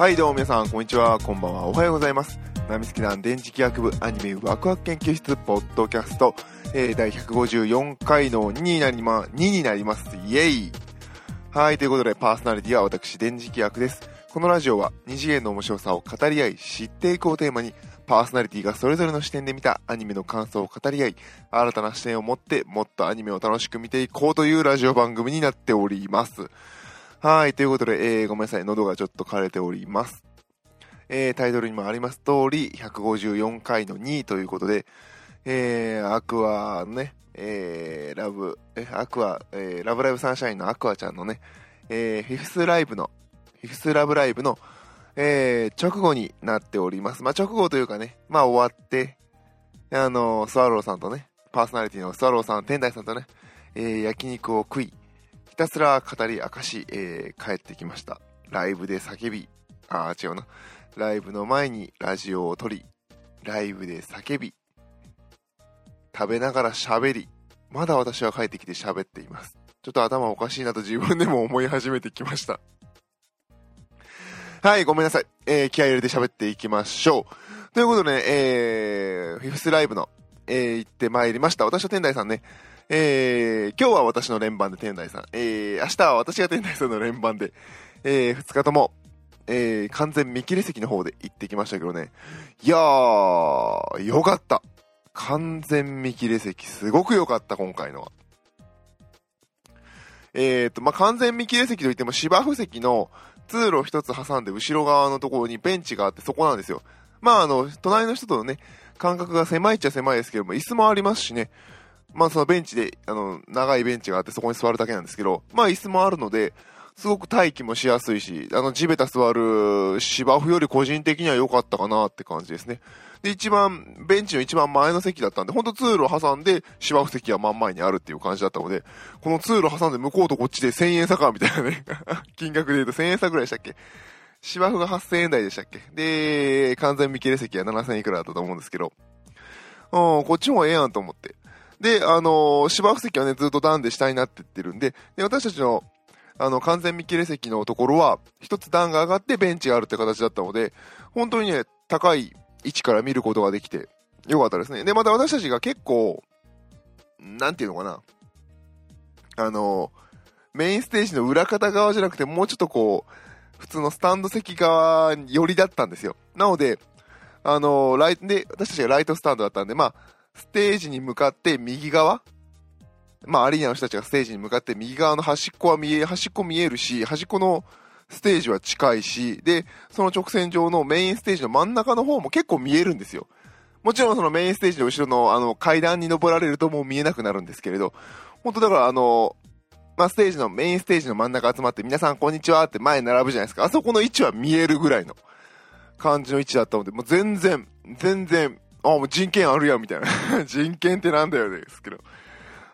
はい、どうも皆さん、こんにちは、こんばんは、おはようございます。ナミスケ団電磁気学部アニメワクワク研究室ポッドキャスト、えー、第154回の2になりま、2になります。イェイはい、ということで、パーソナリティは私、電磁気学です。このラジオは、二次元の面白さを語り合い、知っていくをテーマに、パーソナリティがそれぞれの視点で見たアニメの感想を語り合い、新たな視点を持って、もっとアニメを楽しく見ていこうというラジオ番組になっております。はい、ということで、えー、ごめんなさい、喉がちょっと枯れております。えー、タイトルにもあります通り、154回の2ということで、えー、アクアのね、えー、ラブ、え、アクア、えー、ラブライブサンシャインのアクアちゃんのね、えー、フィフスライブの、フィフスラブライブの、えー、直後になっております。まあ、直後というかね、まあ終わって、あのスワローさんとね、パーソナリティのスワローさん、天台さんとね、えー、焼肉を食い、ひたすら語り明かし、えー、帰ってきました。ライブで叫び、あー違うな。ライブの前にラジオを撮り、ライブで叫び、食べながら喋り、まだ私は帰ってきて喋っています。ちょっと頭おかしいなと自分でも思い始めてきました。はい、ごめんなさい。えー、気合入れて喋っていきましょう。ということでね、えー、フィフスライブの、えー、行ってまいりました。私と天台さんね、えー、今日は私の連番で天台さん、えー、明日は私が天台さんの連番で、えー、2日とも、えー、完全見切り席の方で行ってきましたけどね。いやー、よかった。完全見切り席、すごく良かった、今回のは。えーと、まあ、完全見切り席といっても芝生席の通路一つ挟んで後ろ側のところにベンチがあってそこなんですよ。まあ、あの、隣の人とのね、間隔が狭いっちゃ狭いですけども、椅子もありますしね。まあ、そのベンチで、あの、長いベンチがあってそこに座るだけなんですけど、まあ、椅子もあるので、すごく待機もしやすいし、あの、地べた座る芝生より個人的には良かったかなって感じですね。で、一番、ベンチの一番前の席だったんで、ほんと通路を挟んで芝生席は真ん前にあるっていう感じだったので、この通路挟んで向こうとこっちで1000円差かみたいなね、金額で言うと1000円差ぐらいでしたっけ？芝生が8000円台でしたっけ？で、完全見切れ席は7000いくらだったと思うんですけど、うん、こっちもええやんと思って。で、あのー芝生席はね、ずっと段で下になってってるんで、で、私たちの、あの、完全見切れ席のところは、一つ段が上がってベンチがあるって形だったので、本当にね、高い位置から見ることができて、よかったですね。で、また私たちが結構、なんていうのかな。あの、メインステージの裏方側じゃなくて、もうちょっとこう、普通のスタンド席側寄りだったんですよ。なので、あの、ライ、で、私たちがライトスタンドだったんで、まあ、ステージに向かって右側？まあ、アリーナの人たちがステージに向かって右側の端っこは見え、端っこ見えるし、端っこのステージは近いし、で、その直線上のメインステージの真ん中の方も結構見えるんですよ。もちろんそのメインステージの後ろのあの階段に登られるともう見えなくなるんですけれど、本当だからあの、まあ、ステージの、メインステージの真ん中集まって皆さんこんにちはって前に並ぶじゃないですか。あそこの位置は見えるぐらいの感じの位置だったので、もう全然、全然、あ、もう人権あるやんみたいな。人権ってなんだよねですけど。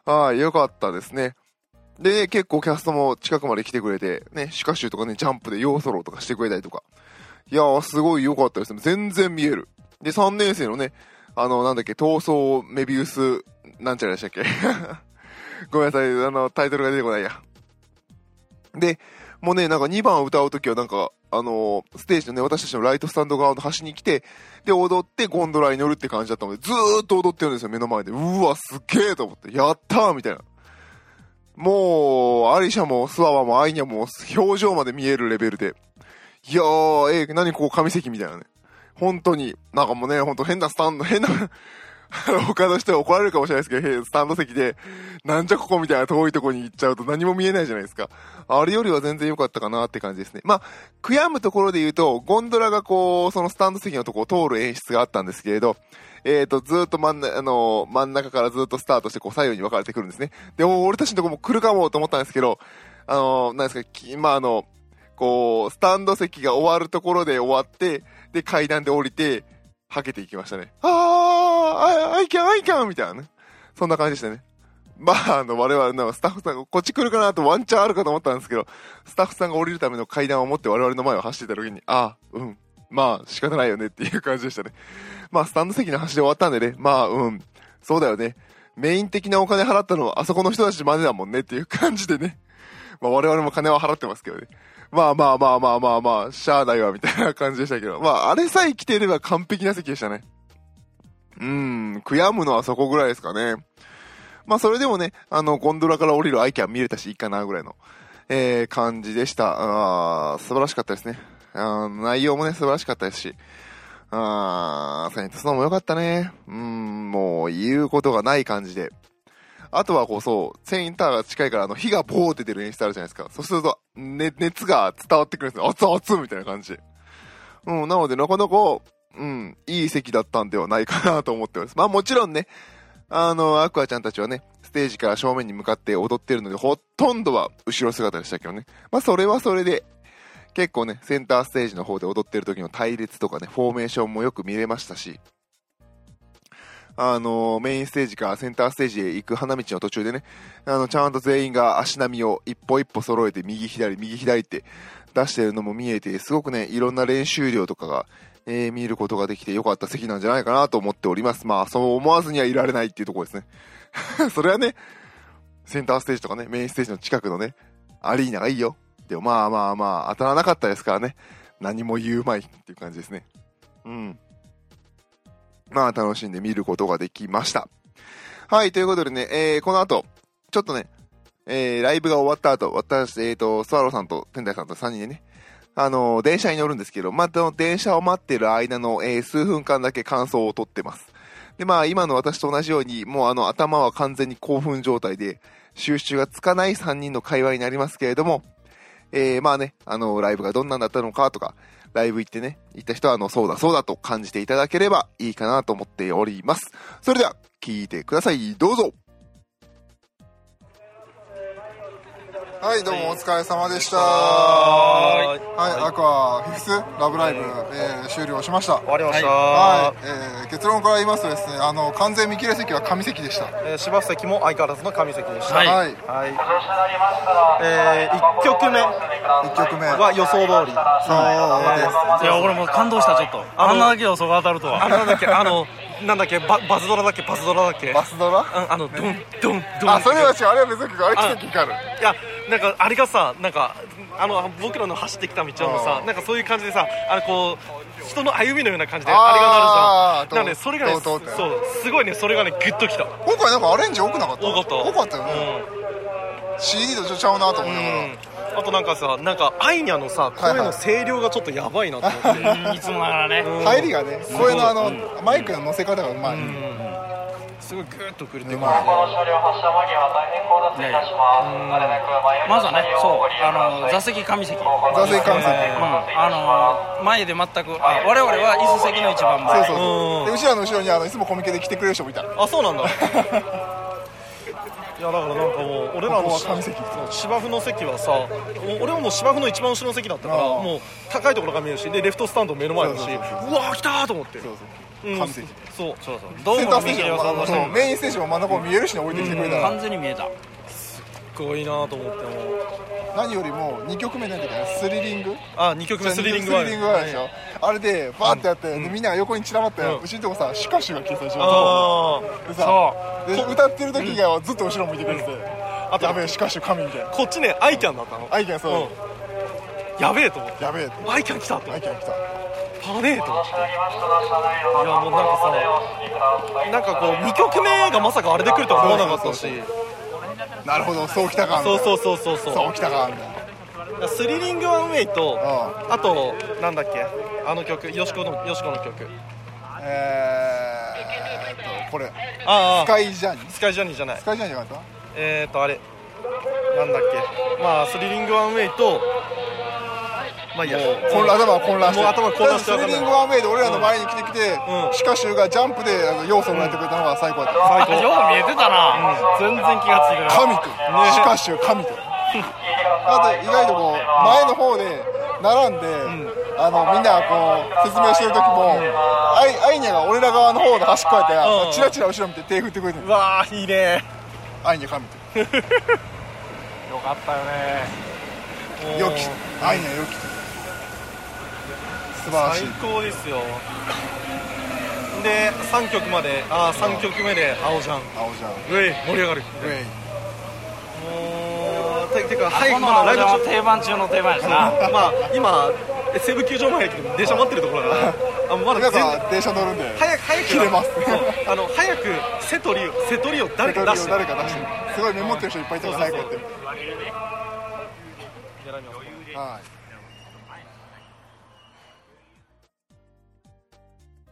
はい、よかったですね。で、結構キャストも近くまで来てくれて、ね、シュカシュとかね、ジャンプでヨーソロとかしてくれたりとか。いやー、すごい良かったですね。全然見える。で、3年生のね、あの、なんだっけ、闘争メビウス、なんちゃらでしたっけ？ごめんなさい、あの、タイトルが出てこないや。で、もうね、なんか2番歌うときはなんか、あのーステージのね、私たちのライトスタンド側の端に来て、で、踊ってゴンドラに乗るって感じだったので、ずーっと踊ってるんですよ、目の前で。うわ、すげえと思って、やったーみたいな。もう、アリシャもスワワもアイニャも表情まで見えるレベルで。いやー、えー、何ここ神席みたいなね。本当に、なんかもうね、ほんと変なスタンド、変な、他の人は怒られるかもしれないですけど、スタンド席で、なんじゃここみたいな遠いとこに行っちゃうと何も見えないじゃないですか。あれよりは全然良かったかなって感じですね。まあ、悔やむところで言うと、ゴンドラがこう、そのスタンド席のとこを通る演出があったんですけれど、えっ、と、ずっと真ん中、あの、真ん中からずっとスタートして、こう、左右に分かれてくるんですね。で、俺たちのとこも来るかもと思ったんですけど、あの、なんですか、きまあ、あの、こう、スタンド席が終わるところで終わって、で、階段で降りて、はけていきましたね。あー、あ、アイキャン、アイキャンみたいなね。そんな感じでしたね。まあ、あの、我々のスタッフさんがこっち来るかなとワンチャンあるかと思ったんですけど、スタッフさんが降りるための階段を持って我々の前を走ってた時に、あうん、まあ、仕方ないよねっていう感じでしたね。まあ、スタンド席の端で終わったんでね、まあ、うん、そうだよね。メイン的なお金払ったのはあそこの人たちまでだもんねっていう感じでね。まあ、我々も金は払ってますけどね。まあまあまあまあまあまあ、しゃあないわ、みたいな感じでしたけど。まあ、あれさえ来ていれば完璧な席でしたね。うーん、悔やむのはそこぐらいですかね。まあ、それでもね、あの、ゴンドラから降りるアイキャン見れたし、いいかな、ぐらいの、えー、感じでした。あー素晴らしかったですね。あ内容もね、素晴らしかったですし。あー、セイントスノーも良かったね。うーん、もう、言うことがない感じで。あとはこうそう、セインターが近いから、あの、火がボーって出る演出あるじゃないですか。そうすると、ね、熱が伝わってくるんですよ。熱々みたいな感じ。うん、なので、なかなか、うん、いい席だったんではないかなと思ってます。まあもちろんね、あの、アクアちゃんたちはね、ステージから正面に向かって踊ってるので、ほとんどは後ろ姿でしたけどね。まあそれはそれで、結構ね、センターステージの方で踊ってる時の隊列とかね、フォーメーションもよく見れましたし、あのメインステージからセンターステージへ行く花道の途中でね、あの、ちゃんと全員が足並みを一歩一歩揃えて右左、右左って出してるのも見えて、すごくね、いろんな練習量とかが、えー見ることができてよかった席なんじゃないかなと思っております。まあ、そう思わずにはいられないっていうところですね。それはね、センターステージとかね、メインステージの近くのね、アリーナがいいよ。でもまあまあまあ、当たらなかったですからね、何も言うまいっていう感じですね。うん。まあ、楽しんで見ることができました。はい、ということでね、えー、この後、ちょっとね、えー、ライブが終わった後、私、えーと、スワローさんと天台さんと3人でね、あのー電車に乗るんですけど、まあ、電車を待ってる間の、えー数分間だけ感想を取ってます。で、まあ、今の私と同じように、もうあの、頭は完全に興奮状態で、収集がつかない3人の会話になりますけれども、えー、まあね、あの、ライブがどんなんだったのかとか、ライブ行ってね、行った人は、あの、そうだそうだと感じていただければいいかなと思っております。それでは、聞いてください。どうぞはい、どうもお疲れ様でした。ははい、アクアフィフスラブライブ、えー終了しました。終わりました、はい、えー結論から言いますとですね、あの、完全見切れ席は神席でした。えー芝生席も相変わらずの神席でした。はい。はい、はいえー、1曲目。1曲目。は予想通り。そうです。いや俺もう感動したちょっと。あんなだけ予想が当たるとは。あのなんだっけあのなんだっけババズドラだっけバズドラだっけ？バスドラ？うんあのドンドンドン。あ、それは違う。あれは別に、あれ奇跡光る。いやなんかあれがさなんかあの僕らの走ってきた道のさなんかそういう感じでさあのこう人の歩みのような感じであれがなるじゃん。となのでそれがねそうすごいねそれがねグッときた。今回なんかアレンジ多くなかった？多かった。多かったよね。CD とちょっとちゃうなと思いながら。うん。あとなんかさなんかアイニャのさ声の声量がちょっとやばいなと思って、う んいつもながらね。うん。入りがね、声のあの、マイクの乗せ方がうまい。すごいグーッとくるってうくるまいね。いやいやまずはねそう。あの座席上席。うん座席。関節。あの前で全くあ我々は椅子席の一番前。そうそうそう。で、後ろの後ろにあの、いつもコミケで来てくれる人もいた。あそうなんだ。いやだからなんかもう俺らの芝生の席はさ俺はもう芝生の一番後ろの席だったからもう高いところが見えるしでレフトスタンド目の前だしそうわー来たーと思って。そうそう。うん。神席。そうそう。そうどう。センターステージも、も見切れ予想あのそう。メインステージも真ん中も見えるしね、置いてきてくれたら。完全に見えた。すごいなーと思っても。何よりも、2曲目なんだっけど、スリリング。あ二曲目スリリングスリリングあるでしょ。あれで、バーってやって、でみんなが横に散らばって、うん。うちのとこさ、シュカシュが消えたでしょ。あでさ、で歌ってる時以外はずっと後ろ向いてくれてて、あとやべえ、シュカシュ神みたいな。こっちねアイキャンだったの。アイキャンそう、うん。やべえと思って。やべえって。アイキャン来たとアイキャン来た。パネーと思っていやもうなんかさなんかこう2曲目がまさかあれで来るとは思わなかったし。なるほど、そう来たか。そうそうそうそうそう。そう来たか。スリリングワンウェイとうん。あとなんだっけ？あの曲よしこのよしこの曲。えーっと、これ、ああ。スカイジャーニ？ースカイジャーニーじゃない。スカイジャーニーじゃなかっえーとあれ。なんだっけ？まあスリリングワンウェイとまあいいや。た混乱頭が混乱してもう頭混乱してスリリングワンウェイで俺らの前に来てきて、うん。シカシュがジャンプであの要素をやってくれたのが最高だった。最高。よう見えてたな。全然気がついてない神と、シカシュ神と。あと意外とこう前の方で並んで、あのみんながこう説明してる時も、アイアイニャが俺ら側の方で端っこやったら、うん。チラチラ後ろ見て手振ってくれてる。うわーいいね。アイニャ神と。よかったよね。良き。アイニャ良き素晴らしい。最高ですよ。で3曲まで。ああ3曲目で青じゃん。青じゃん。ウェイ盛り上がる。ウェイもうててか早くこのライブ中。定番中の定番やしな。まあ今西武球場前駅で電車待ってるところだから。あまだ皆全さん電車乗るんで。早く早く。切れます。あの早くセトリをセトリを誰か出して。誰か出して。すごいメモってる人いっぱいいたから早くやって。はい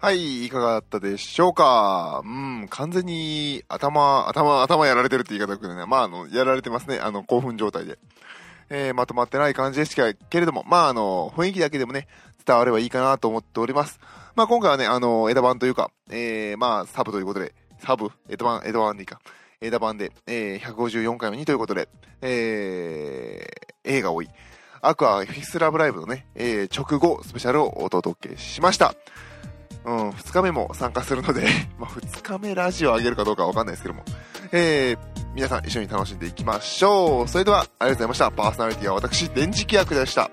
はい、いかがだったでしょうか？うん、完全に頭、頭、頭やられてるって言い方だけどね、まあ、あの、やられてますね、あの、興奮状態で。えー、まとまってない感じですけれども、まあ、あの、雰囲気だけでもね、伝わればいいかなと思っております。まあ、今回はね、あの、枝版というか、えー、まあ、サブということで、サブ枝版、枝版でいいか。枝版で、えー、154回目にということで、えー、映画多い。アクアフィスラブライブのね、えー、直後スペシャルをお届けしました。うん、2日目も参加するので、まあ、2日目ラジオ上げるかどうかわかんないですけども、えー、皆さん一緒に楽しんでいきましょう。それでは、ありがとうございました。パーソナリティは私、電磁気役でした。